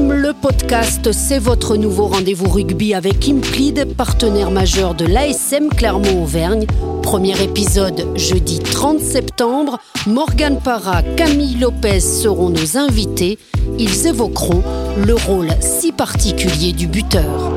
le podcast, c'est votre nouveau rendez-vous rugby avec Implid, partenaire majeur de l'ASM Clermont-Auvergne. Premier épisode jeudi 30 septembre. Morgane Parra, Camille Lopez seront nos invités. Ils évoqueront le rôle si particulier du buteur.